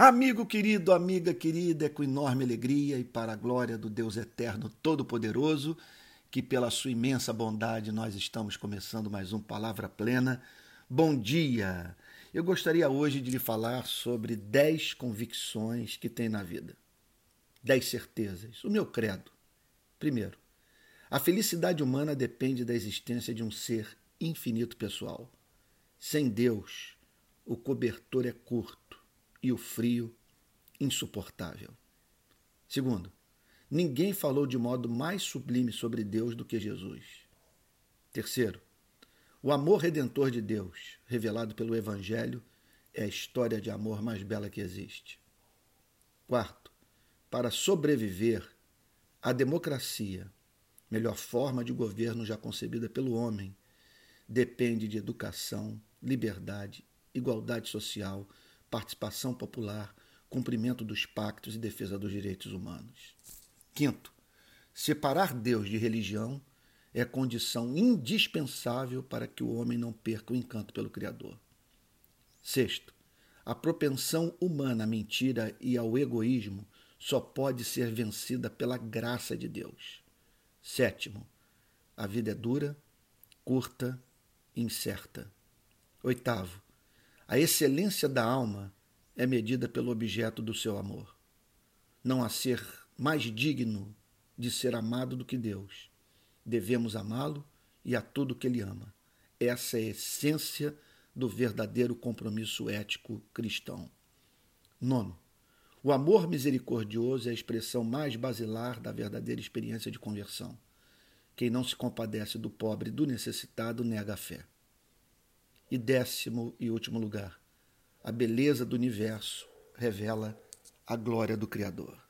Amigo querido, amiga querida, é com enorme alegria e para a glória do Deus Eterno Todo-Poderoso que, pela sua imensa bondade, nós estamos começando mais um Palavra Plena. Bom dia! Eu gostaria hoje de lhe falar sobre dez convicções que tem na vida. Dez certezas. O meu credo. Primeiro, a felicidade humana depende da existência de um ser infinito pessoal. Sem Deus, o cobertor é curto e o frio insuportável. Segundo, ninguém falou de modo mais sublime sobre Deus do que Jesus. Terceiro, o amor redentor de Deus, revelado pelo Evangelho, é a história de amor mais bela que existe. Quarto, para sobreviver, a democracia, melhor forma de governo já concebida pelo homem, depende de educação, liberdade, igualdade social, participação popular, cumprimento dos pactos e defesa dos direitos humanos. Quinto, separar Deus de religião é condição indispensável para que o homem não perca o encanto pelo Criador. Sexto, a propensão humana à mentira e ao egoísmo só pode ser vencida pela graça de Deus. Sétimo, a vida é dura, curta e incerta. Oitavo, a excelência da alma é medida pelo objeto do seu amor. Não há ser mais digno de ser amado do que Deus. Devemos amá-lo e a tudo que ele ama. Essa é a essência do verdadeiro compromisso ético cristão. Nono, o amor misericordioso é a expressão mais basilar da verdadeira experiência de conversão. Quem não se compadece do pobre e do necessitado nega a fé. E décimo e último lugar, a beleza do universo revela a glória do Criador.